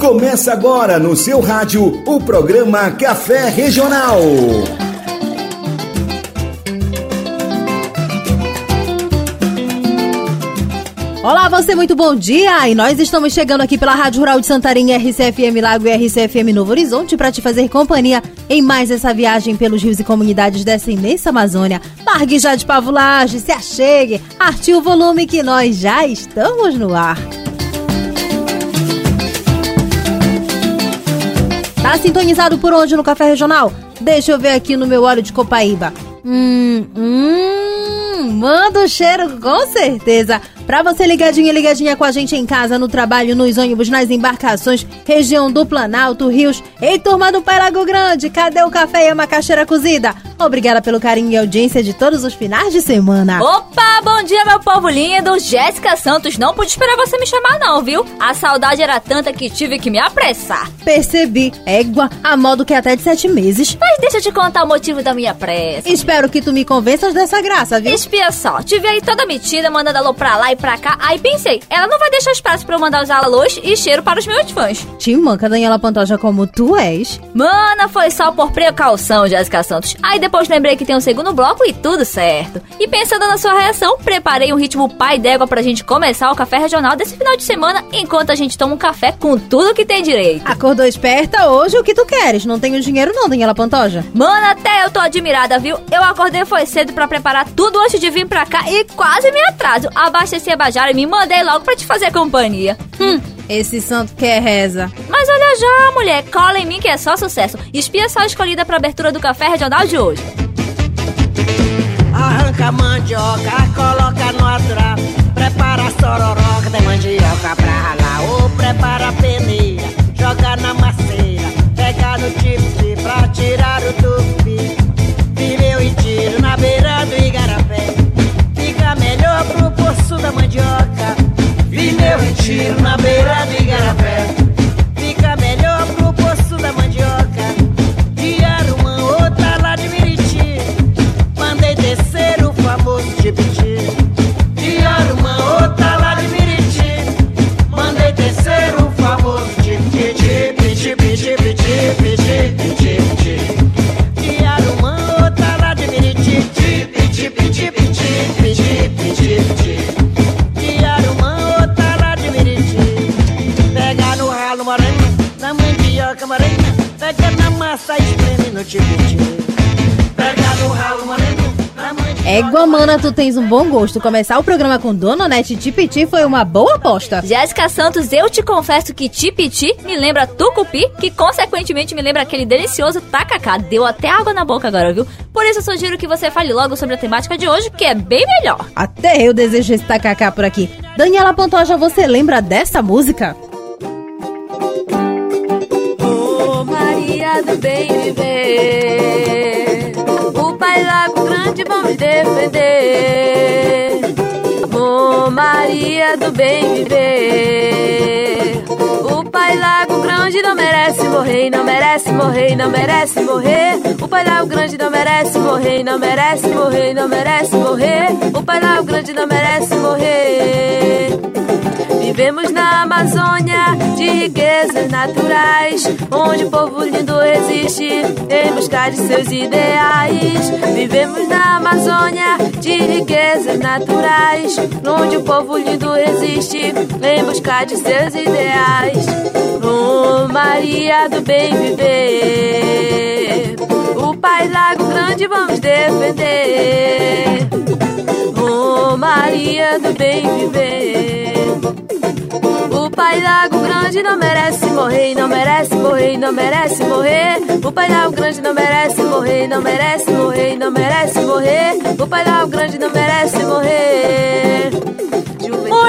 Começa agora no seu rádio o programa Café Regional. Olá, você, muito bom dia! E nós estamos chegando aqui pela Rádio Rural de Santarém, RCFM Lago e RCFM Novo Horizonte para te fazer companhia em mais essa viagem pelos rios e comunidades dessa imensa Amazônia. Largue já de pavulagem, se achegue, arte o volume que nós já estamos no ar. Tá sintonizado por onde no Café Regional? Deixa eu ver aqui no meu óleo de copaíba. Hum, hum, manda o cheiro com certeza. Pra você ligadinha e ligadinha com a gente em casa, no trabalho, nos ônibus, nas embarcações, região do Planalto, Rios. Ei, turma do Pai Lago Grande, cadê o café e a macaxeira cozida? Obrigada pelo carinho e audiência de todos os finais de semana. Opa, bom dia, meu povo lindo. Jéssica Santos, não pude esperar você me chamar não, viu? A saudade era tanta que tive que me apressar. Percebi, égua, a modo que é até de sete meses. Mas deixa eu te contar o motivo da minha pressa. Espero que tu me convenças dessa graça, viu? Espia só, tive aí toda metida, mandando alô pra lá e pra cá. Aí pensei, ela não vai deixar espaço pra eu mandar os alôs e cheiro para os meus fãs. Te manca, Daniela Pantoja, como tu és. Mana, foi só por precaução, Jéssica Santos. Aí depois lembrei que tem um segundo bloco e tudo certo. E pensando na sua reação, preparei um ritmo pai d'égua pra gente começar o café regional desse final de semana, enquanto a gente toma um café com tudo que tem direito. Acordou esperta hoje o que tu queres? Não tenho dinheiro não, Daniela Pantoja. Mana, até eu tô admirada, viu? Eu acordei foi cedo pra preparar tudo antes de vir pra cá e quase me atraso. Abasteci bajara e me mandei logo pra te fazer companhia. Hum, esse santo quer reza. Mas olha já, mulher, cola em mim que é só sucesso. Espia só escolhida pra abertura do café regional de hoje. Arranca a mandioca, coloca no atrapo. Prepara a sororoca, tem mandioca pra ralar. Ou prepara a peneira, joga na macieira. Pega no tipi pra tirar o Vineu e tiro na beira do igarapé. Na mandioca moranha. Pega na massa, espreme no tipiti. Pega no ralo mandioca Égua, mana, tu tens um bom gosto. Começar o programa com Dona Nete Tipiti foi uma boa aposta. Jéssica Santos, eu te confesso que tipiti me lembra tucupi, que consequentemente me lembra aquele delicioso tacacá. Deu até água na boca agora, viu? Por isso eu sugiro que você fale logo sobre a temática de hoje, que é bem melhor. Até eu desejo esse tacacá por aqui. Daniela Pantoja, você lembra dessa música? Bem viver, o Pai Lago Grande vamos defender. Ô Maria do bem viver, o Pai Lago Grande não merece morrer, não merece morrer, não merece morrer. O Pai Lago Grande não merece morrer, não merece morrer, não merece morrer. O Pai Lago Grande não merece morrer. Vivemos na Amazônia de riquezas naturais, onde o povo lindo resiste em busca de seus ideais. Vivemos na Amazônia de riquezas naturais, onde o povo lindo resiste em busca de seus ideais. Oh, Maria do bem viver, o Pai Lago Grande vamos defender. Oh, Maria do bem viver. O Pai Lago Grande não merece morrer, não merece morrer, não merece morrer. O Pai Lago Grande não merece morrer, não merece morrer, não merece morrer. O Pai Lago Grande não merece morrer.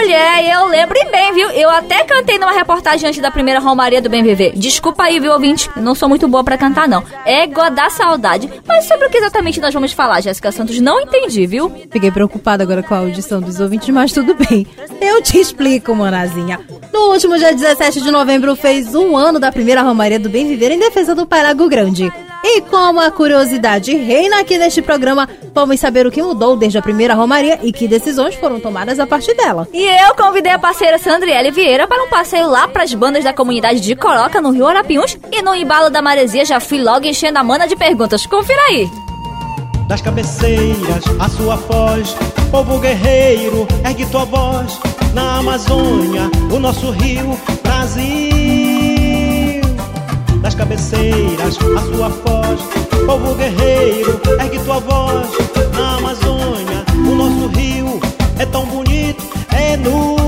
Mulher, eu lembro bem, viu? Eu até cantei numa reportagem antes da primeira Romaria do Bem Viver. Desculpa aí, viu, ouvinte? Eu não sou muito boa pra cantar, não. Égua da saudade. Mas sobre o que exatamente nós vamos falar, Jéssica Santos? Não entendi, viu? Fiquei preocupada agora com a audição dos ouvintes, mas tudo bem. Eu te explico, manazinha. No último dia 17 de novembro fez um ano da primeira Romaria do Bem Viver em defesa do Pai Lago Grande. E como a curiosidade reina aqui neste programa, vamos saber o que mudou desde a primeira Romaria e que decisões foram tomadas a partir dela. E eu convidei a parceira Sandriele Vieira para um passeio lá para as bandas da comunidade de Coroca, no Rio Arapiuns. E no embalo da maresia já fui logo enchendo a mana de perguntas. Confira aí. Das cabeceiras, a sua voz, povo guerreiro, ergue tua voz. Na Amazônia, o nosso rio, Brasil. Das cabeceiras, a sua voz, povo guerreiro, ergue tua voz. Na Amazônia, o nosso rio é tão bonito, é no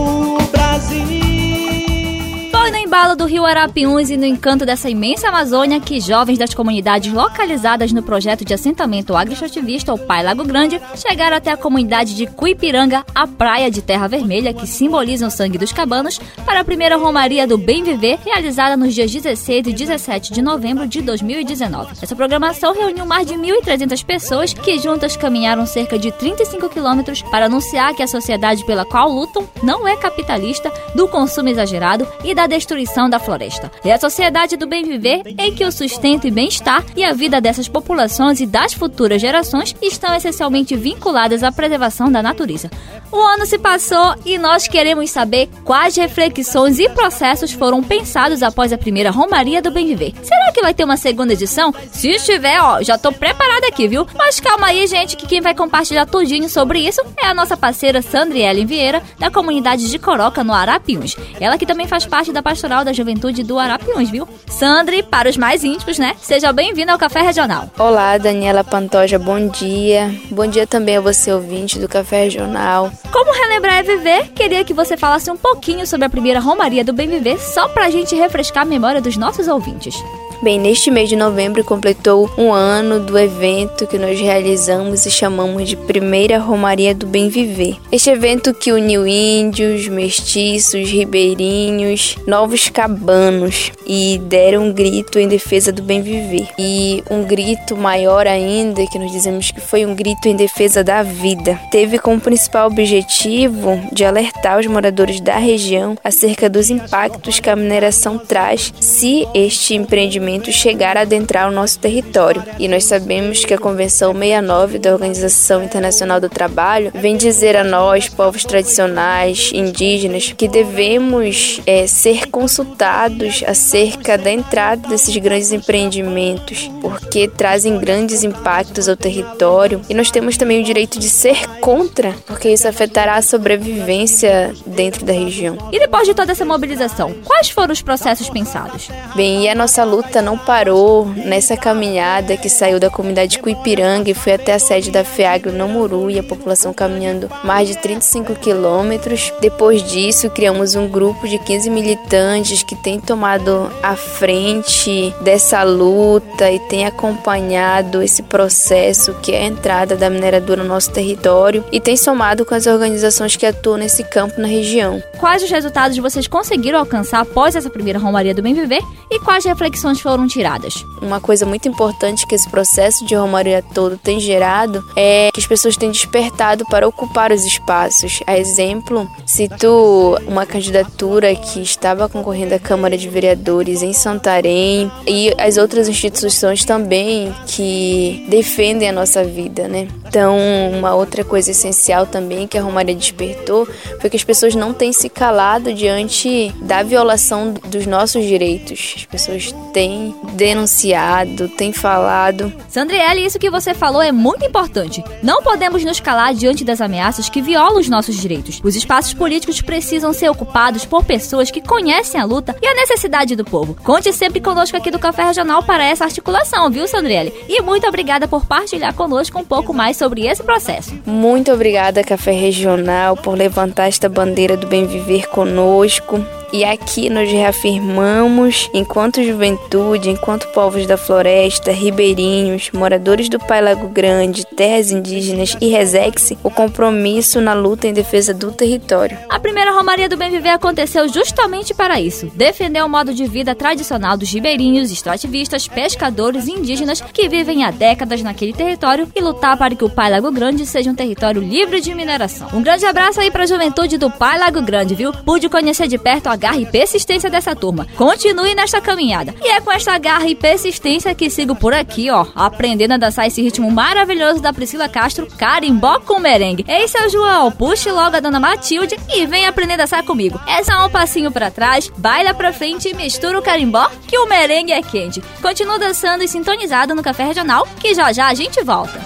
embalo do Rio Arapiuns e no encanto dessa imensa Amazônia que jovens das comunidades localizadas no projeto de assentamento agroextrativista, o Pai Lago Grande, chegaram até a comunidade de Cuipiranga, a praia de terra vermelha que simboliza o sangue dos cabanos, para a primeira Romaria do Bem Viver, realizada nos dias 16 e 17 de novembro de 2019. Essa programação reuniu mais de 1.300 pessoas que juntas caminharam cerca de 35 quilômetros para anunciar que a sociedade pela qual lutam não é capitalista, do consumo exagerado e da destruição da floresta. É a sociedade do bem viver em que o sustento e bem-estar e a vida dessas populações e das futuras gerações estão essencialmente vinculadas à preservação da natureza. O ano se passou e nós queremos saber quais reflexões e processos foram pensados após a primeira Romaria do Bem Viver. Será que vai ter uma segunda edição? Se estiver, ó, já tô preparada aqui, viu? Mas calma aí, gente, que quem vai compartilhar tudinho sobre isso é a nossa parceira Sandriele Vieira, da comunidade de Coroca, no Arapiuns. Ela que também faz parte da Pastoral da Juventude do Arapiuns, viu? Sandri, para os mais íntimos, né? Seja bem-vindo ao Café Regional. Olá, Daniela Pantoja, bom dia. Bom dia também a você, ouvinte do Café Regional. Como relembrar é viver, queria que você falasse um pouquinho sobre a primeira Romaria do Bem Viver, só pra gente refrescar a memória dos nossos ouvintes. Bem, neste mês de novembro completou um ano do evento que nós realizamos e chamamos de Primeira Romaria do Bem Viver. Este evento que uniu índios, mestiços, ribeirinhos, novos cabanos e deram um grito em defesa do bem viver. E um grito maior ainda, que nós dizemos que foi um grito em defesa da vida. Teve como principal objetivo de alertar os moradores da região acerca dos impactos que a mineração traz se este empreendimento chegar a adentrar o nosso território. E nós sabemos que a Convenção 69 da Organização Internacional do Trabalho vem dizer a nós, povos tradicionais, indígenas, que devemos é, ser consultados acerca da entrada desses grandes empreendimentos, porque trazem grandes impactos ao território. E nós temos também o direito de ser contra, porque isso afetará a sobrevivência dentro da região. E depois de toda essa mobilização, quais foram os processos pensados? Bem, e a nossa luta não parou nessa caminhada que saiu da comunidade Cuipiranga e foi até a sede da FEAGRO no Muru e a população caminhando mais de 35 quilômetros. Depois disso, criamos um grupo de 15 militantes que tem tomado a frente dessa luta e tem acompanhado esse processo que é a entrada da mineradora no nosso território e tem somado com as organizações que atuam nesse campo na região. Quais os resultados vocês conseguiram alcançar após essa primeira Romaria do Bem Viver e quais reflexões foram tiradas? Uma coisa muito importante que esse processo de Romaria todo tem gerado é que as pessoas têm despertado para ocupar os espaços. A exemplo, cito uma candidatura que estava concorrendo à Câmara de Vereadores em Santarém e as outras instituições também que defendem a nossa vida, né? Então, uma outra coisa essencial também que a Romaria despertou foi que as pessoas não têm se calado diante da violação dos nossos direitos. As pessoas têm denunciado, têm falado. Sandriele, isso que você falou é muito importante. Não podemos nos calar diante das ameaças que violam os nossos direitos. Os espaços políticos precisam ser ocupados por pessoas que conhecem a luta e a necessidade do povo. Conte sempre conosco aqui do Café Regional para essa articulação, viu, Sandriele? E muito obrigada por partilhar conosco um pouco mais sobre esse processo. Muito obrigada, Café Regional, por levantar esta bandeira do bem viver conosco. E aqui nós reafirmamos, enquanto juventude, enquanto povos da floresta, ribeirinhos, moradores do Pai Lago Grande, terras indígenas e Resex, o compromisso na luta em defesa do território. A primeira Romaria do Bem Viver aconteceu justamente para isso: defender o modo de vida tradicional dos ribeirinhos, extrativistas, pescadores e indígenas que vivem há décadas naquele território e lutar para que o Pai Lago Grande seja um território livre de mineração. Um grande abraço aí para a juventude do Pai Lago Grande, viu? Pude conhecer de perto a garra e persistência dessa turma. Continue nesta caminhada. E é com esta garra e persistência que sigo por aqui, ó, aprendendo a dançar esse ritmo maravilhoso da Priscila Castro, carimbó com merengue. Ei, seu João, puxe logo a dona Matilde e vem aprender a dançar comigo. É só um passinho para trás, baila pra frente e mistura o carimbó, que o merengue é quente. Continua dançando e sintonizado no Café Regional, que já já a gente volta.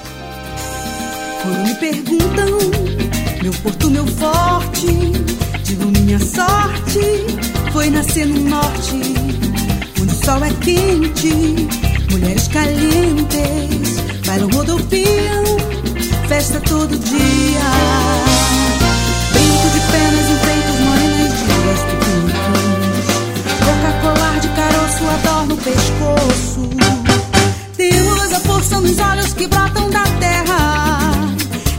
Me perguntam, meu porto, meu forte, digo minha sorte, foi nascer no norte, onde o sol é quente, mulheres calientes, bailam, rodopiam, festa todo dia. Brinco de pernas enfeitos, morenas de resto pintos, boca colar de caroço, adorno o pescoço. Temos a força nos olhos que brotam da terra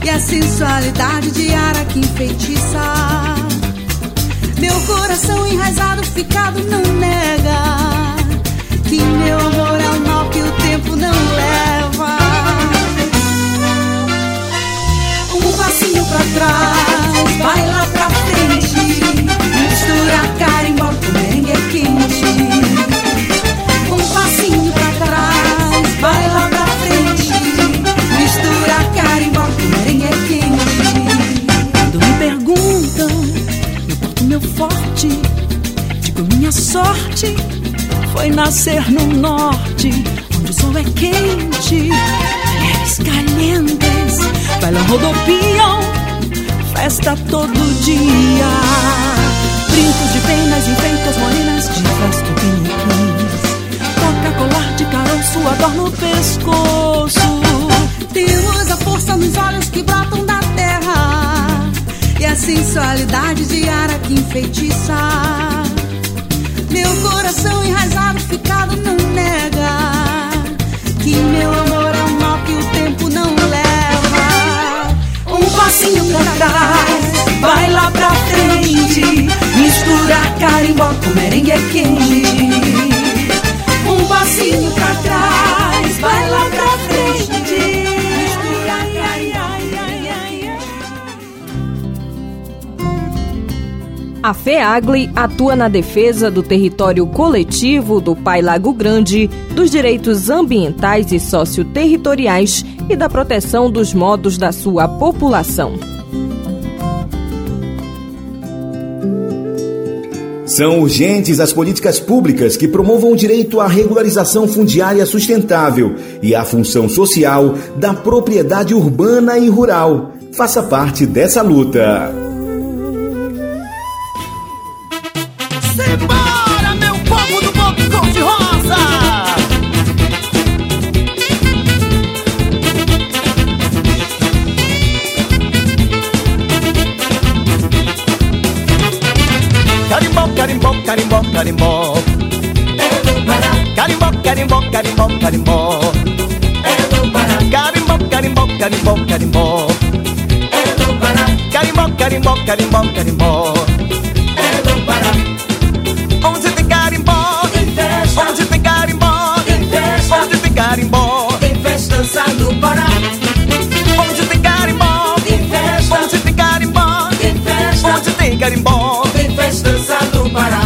e a sensualidade de que enfeitiça. Meu coração enraizado, ficado, não nega que meu amor é o mal que o tempo não leva. Um passinho pra trás, vai lá pra frente, mistura carimbó com merengue quente. Forte, digo minha sorte foi nascer no norte, onde o sol é quente, mulheres calientes, bailam, rodopiam, festa todo dia. Brincos de penas enfeitas, morenas de vasto piniquins, toca colar de caroço, adorno o pescoço. Temos a força nos olhos que brotam da terra e a sensualidade de que enfeitiça. Meu coração enraizado, ficado, não nega que meu amor é um mal que o tempo não leva. Um passinho pra trás, vai lá pra frente, mistura carimbó com merengue quente. Um passinho pra trás, vai lá pra frente. A FEAGLE atua na defesa do território coletivo do Pai Lago Grande, dos direitos ambientais e socioterritoriais e da proteção dos modos da sua população. São urgentes as políticas públicas que promovam o direito à regularização fundiária sustentável e à função social da propriedade urbana e rural. Faça parte dessa luta. Carimbó, carimbó, carimbó. Carimbó, carimbó, carimbó, carimbó. Onde tem carimbó, onde tem carimbó, onde tem carimbó, tem festança no Pará. Onde tem carimbó, onde tem carimbó, onde tem carimbó, tem festança no Pará.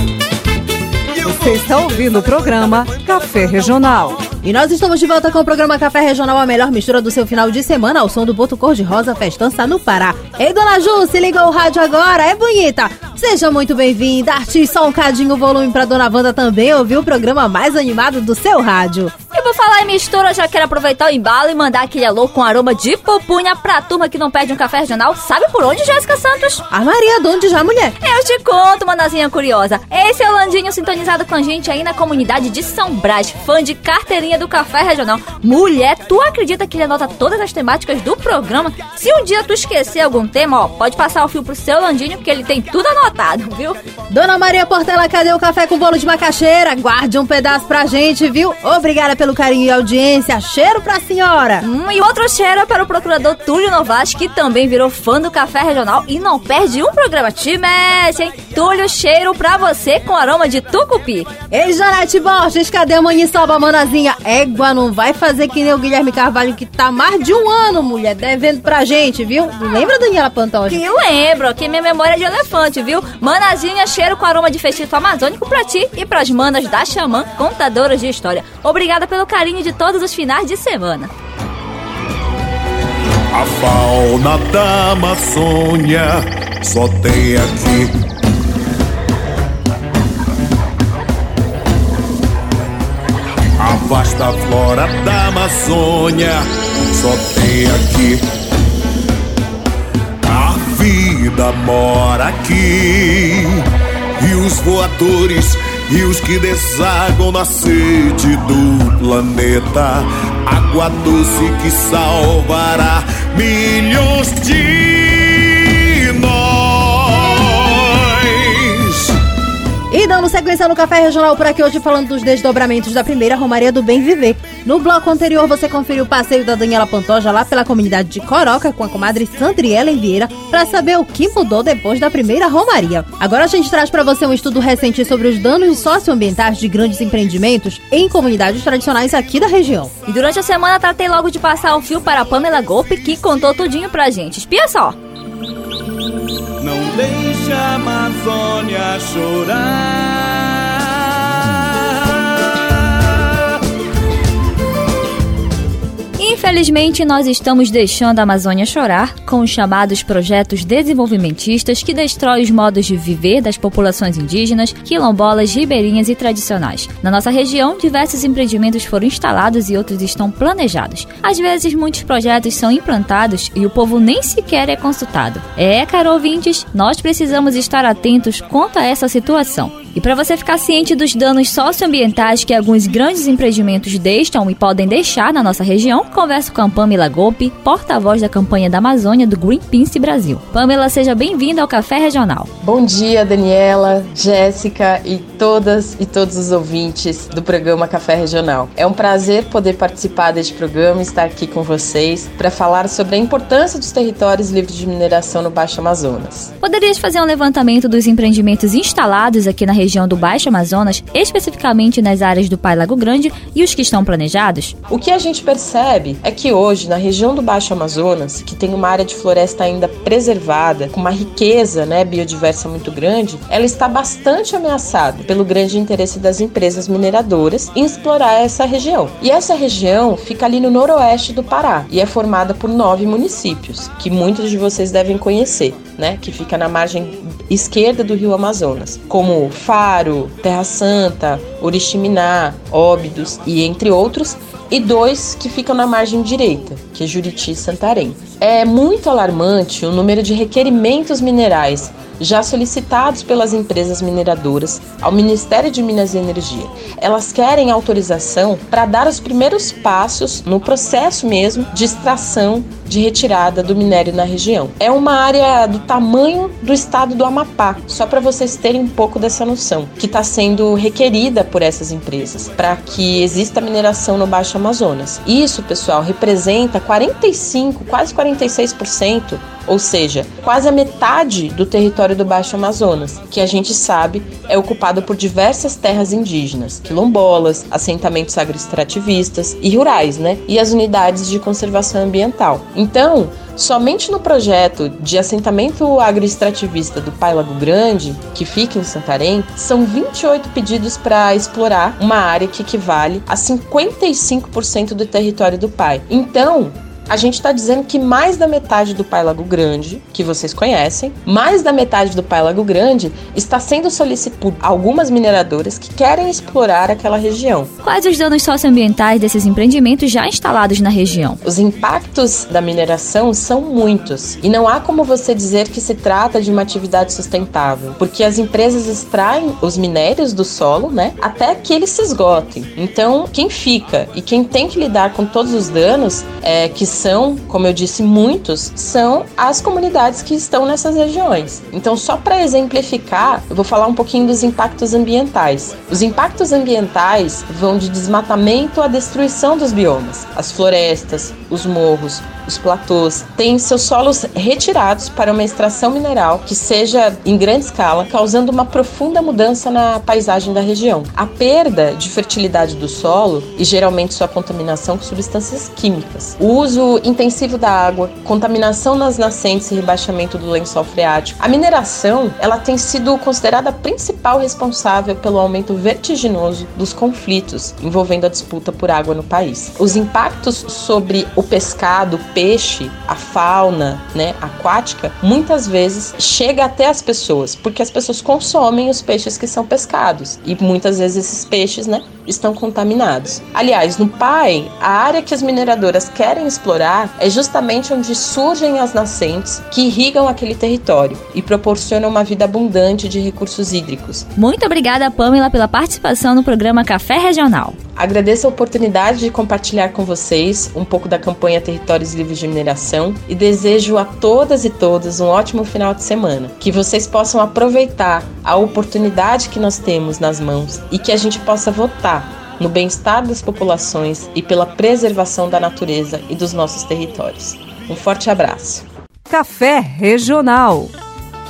Você está ouvindo o programa Café Regional. E nós estamos de volta com o programa Café Regional, a melhor mistura do seu final de semana, ao som do Boto Cor-de-Rosa Festança no Pará. Ei, dona Ju, se ligou o rádio agora, é bonita. Seja muito bem-vinda, arte só um cadinho o volume pra dona Wanda também ouvir o programa mais animado do seu rádio. Por falar em mistura, eu já quero aproveitar o embalo e mandar aquele alô com aroma de pupunha pra turma que não perde um café regional. Sabe por onde, Jéssica Santos? A Maria, de onde já, mulher? Eu te conto, manazinha curiosa. Esse é o Landinho sintonizado com a gente aí na comunidade de São Brás, fã de carteirinha do Café Regional. Mulher, tu acredita que ele anota todas as temáticas do programa? Se um dia tu esquecer algum tema, ó, pode passar o fio pro seu Landinho, que ele tem tudo anotado, viu? Dona Maria Portela, cadê o café com bolo de macaxeira? Guarde um pedaço pra gente, viu? Obrigada pelo carinho e audiência. Cheiro pra senhora. Hum, e outro cheiro é para o procurador Túlio Novaes, que também virou fã do Café Regional e não perde um programa. Te mexe, hein? Túlio, cheiro pra você com aroma de tucupi. Ei, Janete Borges, cadê a maniçoba, manazinha? Égua, não vai fazer que nem o Guilherme Carvalho, que tá mais de um ano, mulher, devendo pra gente, viu? Lembra, Daniela Pantoja? Que lembro, que minha memória é de elefante, viu? viu? Manazinha, cheiro com aroma de festito amazônico pra ti e pras manas da Xamã, contadoras de história. Obrigada pelo carinho de todos os finais de semana. A fauna da Amazônia só tem aqui. A vasta flora da Amazônia só tem aqui. A vida mora aqui. E os voadores e os que desagam na sede do planeta. Água doce que salvará milhões de nós. E dando sequência no Café Regional por aqui hoje falando dos desdobramentos da primeira Romaria do Bem Viver. No bloco anterior você conferiu o passeio da Daniela Pantoja lá pela comunidade de Coroca com a comadre Sandriela Vieira para saber o que mudou depois da primeira Romaria. Agora a gente traz para você um estudo recente sobre os danos socioambientais de grandes empreendimentos em comunidades tradicionais aqui da região. E durante a semana tratei logo de passar o fio para a Pamela Golpe, que contou tudinho pra gente. Espia só! Não deixe a Amazônia chorar. Infelizmente, nós estamos deixando a Amazônia chorar com os chamados projetos desenvolvimentistas que destroem os modos de viver das populações indígenas, quilombolas, ribeirinhas e tradicionais. Na nossa região, diversos empreendimentos foram instalados e outros estão planejados. Às vezes, muitos projetos são implantados e o povo nem sequer é consultado. É, caro ouvintes, nós precisamos estar atentos quanto a essa situação. E para você ficar ciente dos danos socioambientais que alguns grandes empreendimentos deixam e podem deixar na nossa região, converso com a Pamela Golpe, porta-voz da campanha da Amazônia do Greenpeace Brasil. Pamela, seja bem-vinda ao Café Regional. Bom dia, Daniela, Jéssica e todas e todos os ouvintes do programa Café Regional. É um prazer poder participar deste programa e estar aqui com vocês para falar sobre a importância dos territórios livres de mineração no Baixo Amazonas. Poderias fazer um levantamento dos empreendimentos instalados aqui na região do Baixo Amazonas, especificamente nas áreas do Pai Lago Grande e os que estão planejados? O que a gente percebe é que hoje, na região do Baixo Amazonas, que tem uma área de floresta ainda preservada, com uma riqueza né, biodiversa muito grande, ela está bastante ameaçada pelo grande interesse das empresas mineradoras em explorar essa região. E essa região fica ali no noroeste do Pará e é formada por nove municípios, que muitos de vocês devem conhecer, né? Que fica na margem esquerda do rio Amazonas, como Faro, Terra Santa, Oriximiná, Óbidos e entre outros, e dois que ficam na margem direita, que é Juriti e Santarém. É muito alarmante o número de requerimentos minerais já solicitados pelas empresas mineradoras ao Ministério de Minas e Energia. Elas querem autorização para dar os primeiros passos no processo mesmo de extração de retirada do minério na região. É uma área do tamanho do estado do Amapá, só para vocês terem um pouco dessa noção, que está sendo requerida por essas empresas para que exista mineração no Baixo Amazonas. Isso, pessoal, representa 45, quase 46% ou seja, quase a metade do território do Baixo Amazonas, que a gente sabe é ocupado por diversas terras indígenas, quilombolas, assentamentos agroextrativistas e rurais, né? E as unidades de conservação ambiental. Então, Somente no projeto de assentamento agroextrativista do Pai Lago Grande, que fica em Santarém, são 28 pedidos para explorar uma área que equivale a 55% do território do Pai. Então, a gente está dizendo que mais da metade do Pai Lago Grande, que vocês conhecem, mais da metade do Pai Lago Grande está sendo solicitado por algumas mineradoras que querem explorar aquela região. Quais os danos socioambientais desses empreendimentos já instalados na região? Os impactos da mineração são muitos e não há como você dizer que se trata de uma atividade sustentável, porque as empresas extraem os minérios do solo, né, até que eles se esgotem. Então, quem fica e quem tem que lidar com todos os danos é que são, como eu disse, muitos, são as comunidades que estão nessas regiões. Então, só para exemplificar, eu vou falar um pouquinho dos impactos ambientais. Os impactos ambientais vão de desmatamento à destruição dos biomas. As florestas, os morros, os platôs têm seus solos retirados para uma extração mineral que seja em grande escala, causando uma profunda mudança na paisagem da região. A perda de fertilidade do solo e geralmente sua contaminação com substâncias químicas. O uso uso intensivo da água, contaminação nas nascentes e rebaixamento do lençol freático. A mineração, ela tem sido considerada a principal responsável pelo aumento vertiginoso dos conflitos envolvendo a disputa por água no país. Os impactos sobre o pescado, o peixe, a fauna, né, aquática, muitas vezes chega até as pessoas, porque as pessoas consomem os peixes que são pescados e muitas vezes esses peixes, né, estão contaminados. Aliás, no PAI, a área que as mineradoras querem explorar é justamente onde surgem as nascentes que irrigam aquele território e proporcionam uma vida abundante de recursos hídricos. Muito obrigada, Pamela, pela participação no programa Café Regional. Agradeço a oportunidade de compartilhar com vocês um pouco da campanha Territórios Livres de Mineração e desejo a todas e todos um ótimo final de semana. Que vocês possam aproveitar a oportunidade que nós temos nas mãos e que a gente possa votar no bem-estar das populações e pela preservação da natureza e dos nossos territórios. Um forte abraço. Café Regional.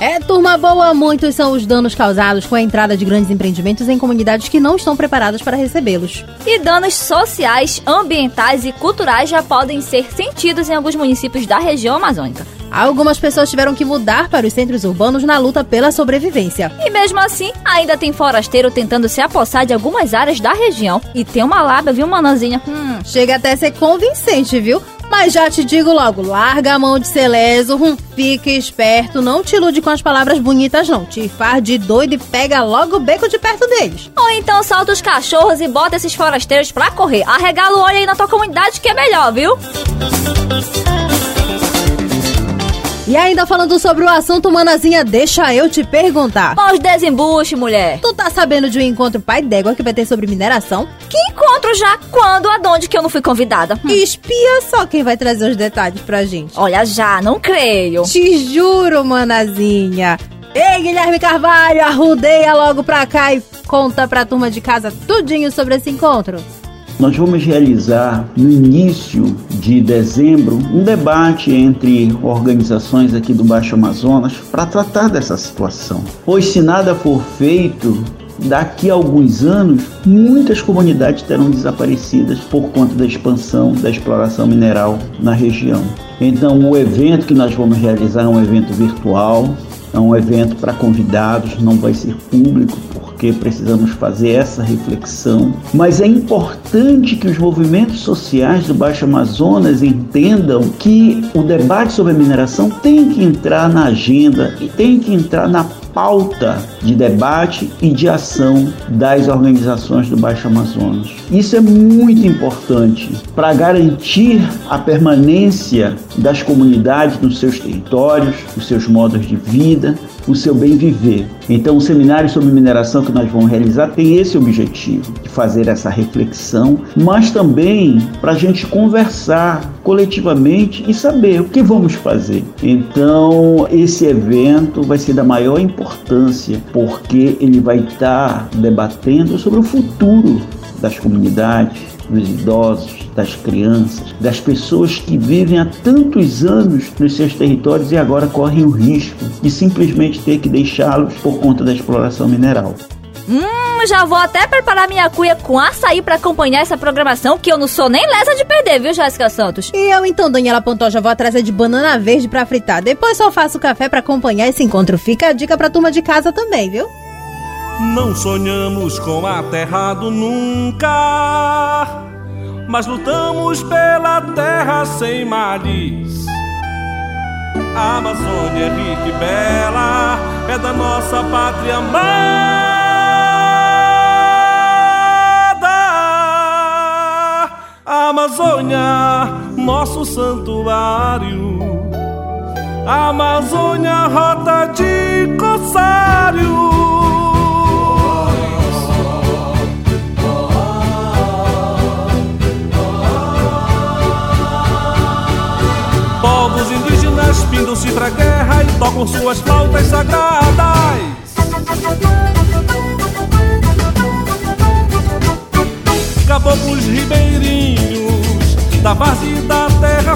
É, turma boa, muitos são os danos causados com a entrada de grandes empreendimentos em comunidades que não estão preparadas para recebê-los. E danos sociais, ambientais e culturais já podem ser sentidos em alguns municípios da região amazônica. Algumas pessoas tiveram que mudar para os centros urbanos na luta pela sobrevivência. E mesmo assim, ainda tem forasteiro tentando se apossar de algumas áreas da região. E tem uma lábia, viu, manazinha? Hum, chega até a ser convincente, viu? Mas já te digo logo, larga a mão de ser leso, hum, fique esperto, não te ilude com as palavras bonitas não. Te faz de doido e pega logo o beco de perto deles. Ou então solta os cachorros e bota esses forasteiros pra correr. Arregala o olho aí na tua comunidade que é melhor, viu? E ainda falando sobre o assunto, manazinha, deixa eu te perguntar. Pós desembuche, mulher. Tu tá sabendo de um encontro pai d'égua que vai ter sobre mineração? Que encontro já? Quando? Aonde que eu não fui convidada? Hum. Espia só quem vai trazer os detalhes pra gente. Olha já, não creio. Te juro, manazinha. Ei, Guilherme Carvalho, arrudeia logo pra cá e conta pra turma de casa tudinho sobre esse encontro. Nós vamos realizar no início de dezembro um debate entre organizações aqui do Baixo Amazonas para tratar dessa situação. Pois se nada for feito, daqui a alguns anos, muitas comunidades terão desaparecidas por conta da expansão da exploração mineral na região. Então, o evento que nós vamos realizar é um evento virtual, é um evento para convidados, não vai ser público porque precisamos fazer essa reflexão. Mas é importante que os movimentos sociais do Baixo Amazonas entendam que o debate sobre a mineração tem que entrar na agenda e tem que entrar na pauta de debate e de ação das organizações do Baixo Amazonas. Isso é muito importante para garantir a permanência das comunidades nos seus territórios, os seus modos de vida, o seu bem viver. Então, o seminário sobre mineração que nós vamos realizar tem esse objetivo, de fazer essa reflexão, mas também para a gente conversar coletivamente e saber o que vamos fazer. Então, esse evento vai ser da maior importância, porque ele vai estar debatendo sobre o futuro das comunidades, dos idosos, das crianças, das pessoas que vivem há tantos anos nos seus territórios e agora correm o risco de simplesmente ter que deixá-los por conta da exploração mineral. Hum, já vou até preparar minha cuia com açaí para acompanhar essa programação, que eu não sou nem lesa de perder, viu, Jéssica Santos? E eu então, Daniela Pantoja, vou atrás de banana verde para fritar. Depois só faço café para acompanhar esse encontro. Fica a dica pra turma de casa também, viu? Não sonhamos com a terra do nunca, mas lutamos pela terra sem males. A Amazônia é rica e bela, é da nossa pátria amada. A Amazônia, nosso santuário. A Amazônia, rota de corsário. Indígenas pindam-se pra guerra e tocam suas flautas sagradas. Caboclos ribeirinhos da base da terra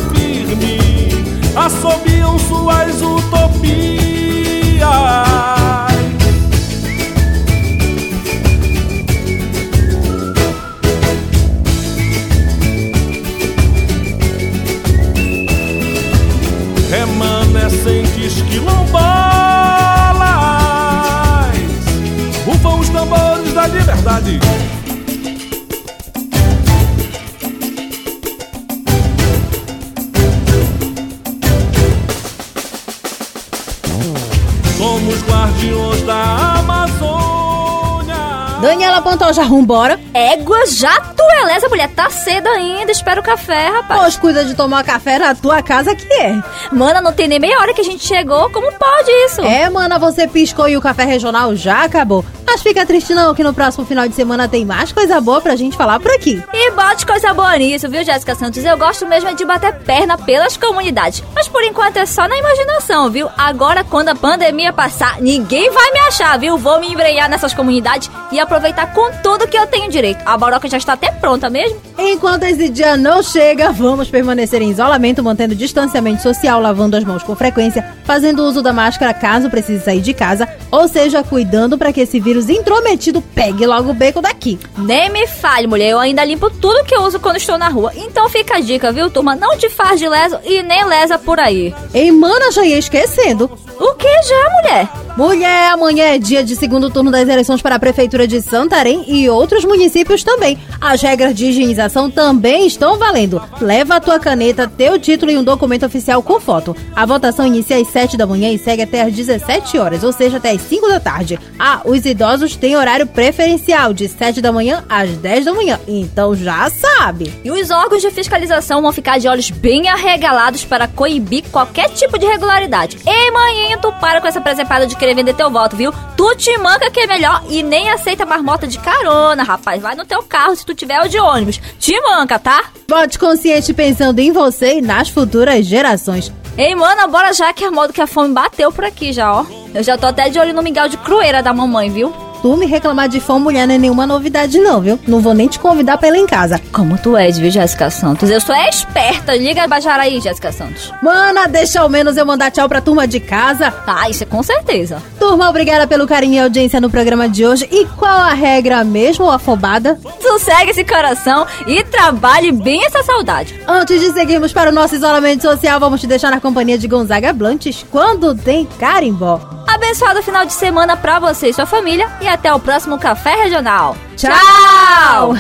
Pantoja, vambora. Égua, já tu é lesa, mulher. Tá cedo ainda. Espera o café, rapaz. Pois cuida de tomar café na tua casa que é. Mana, não tem nem meia hora que a gente chegou. Como pode isso? É, mana, você piscou e o café regional já acabou. Mas fica triste não, que no próximo final de semana tem mais coisa boa pra gente falar por aqui. E bote coisa boa nisso, viu, Jéssica Santos? Eu gosto mesmo é de bater perna pelas comunidades. Mas por enquanto é só na imaginação, viu? Agora, quando a pandemia passar, ninguém vai me achar, viu? Vou me embrenhar nessas comunidades e aproveitar com tudo que eu tenho direito. A Boroca já está até pronta mesmo. Enquanto esse dia não chega, vamos permanecer em isolamento, mantendo distanciamento social, lavando as mãos com frequência, fazendo uso da máscara caso precise sair de casa, ou seja, cuidando para que esse vírus intrometido pegue logo o beco daqui. Nem me fale, mulher, eu ainda limpo tudo que eu uso quando estou na rua. Então fica a dica, viu, turma? Não te faz de leso e nem lesa por aí. Ei, mana, já ia esquecendo. O que já, mulher? Mulher, amanhã é dia de segundo turno das eleições para a Prefeitura de Santarém e outros municípios também. As regras de higienização também estão valendo. Leva a tua caneta, teu título e um documento oficial com foto. A votação inicia às 7 da manhã e segue até às 17 horas, ou seja, até às 5 da tarde. Ah, os idosos têm horário preferencial, de 7 da manhã às 10 da manhã. Então já sabe. E os órgãos de fiscalização vão ficar de olhos bem arregalados para coibir qualquer tipo de irregularidade. Ei, manhinho, tu para com essa presepada de querer vender teu voto, viu? Tu te manca que é melhor e nem aceita marmota de carona, rapaz. Vai no teu carro se tu tiver o de ônibus. Te manca, tá? Vote consciente pensando em você e nas futuras gerações. Ei, mana, bora já que a modo que a fome bateu por aqui já, ó. Eu já tô até de olho no mingau de crueira da mamãe, viu? Tu me reclamar de fome, mulher, não é nenhuma novidade não, viu? Não vou nem te convidar pra ir lá em casa. Como tu és, viu, Jéssica Santos? Eu sou esperta. Liga a Bajara aí, Jéssica Santos. Mana, deixa ao menos eu mandar tchau pra turma de casa. Ah, isso é com certeza. Turma, obrigada pelo carinho e audiência no programa de hoje. E qual a regra mesmo, afobada? Sossegue esse coração e trabalhe bem essa saudade. Antes de seguirmos para o nosso isolamento social, vamos te deixar na companhia de Gonzaga Blantes quando tem carimbó. Abençoado final de semana pra você e sua família e até o próximo Café Regional. Tchau!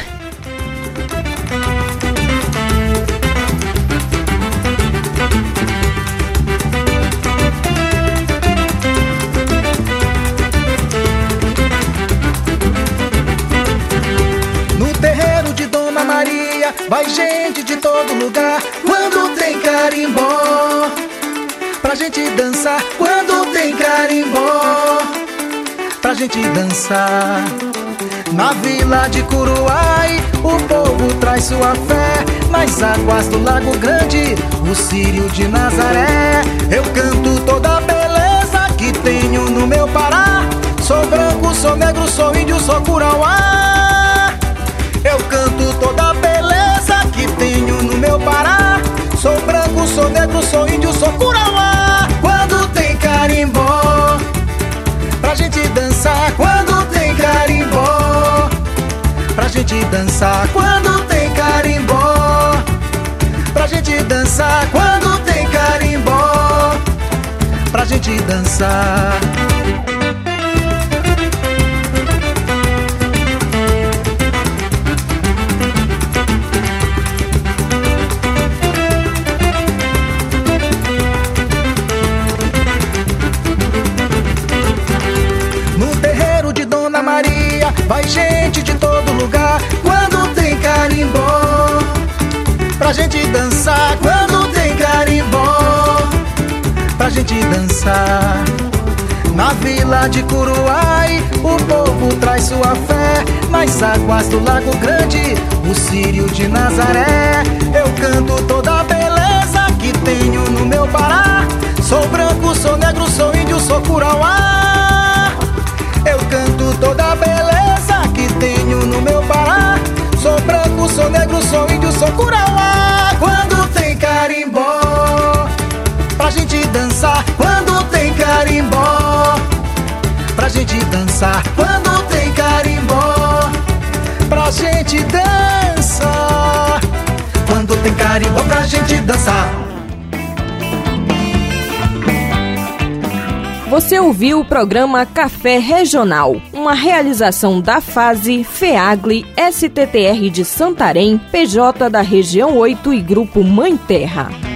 No terreiro de Dona Maria vai gente de todo lugar. Quando tem carimbó, pra gente dançar. Quando tem carimbó, pra gente dançar. Na vila de Curuai, o povo traz sua fé. Nas águas do Lago Grande, o Círio de Nazaré. Eu canto toda a beleza que tenho no meu Pará. Sou branco, sou negro, sou índio, sou curauá. Eu canto toda a gente dançar. Quando tem carimbó, pra gente dançar. Quando tem carimbó, pra gente dançar. Gente dançar. Na vila de Curuai, o povo traz sua fé. Nas águas do Lago Grande, o Círio de Nazaré. Eu canto toda a beleza que tenho no meu Pará. Sou branco, sou negro, sou índio, sou curauá. Eu canto toda a beleza que tenho no meu Pará. Sou branco, sou negro, sou índio, sou curauá. Gente dançar. Quando tem carimbó, pra gente dançar. Quando tem carimbó, pra gente dançar. Quando tem carimbó, pra gente dançar. Você ouviu o programa Café Regional, uma realização da fase FEAGLE STTR de Santarém, PJ da região 8 e Grupo Mãe Terra.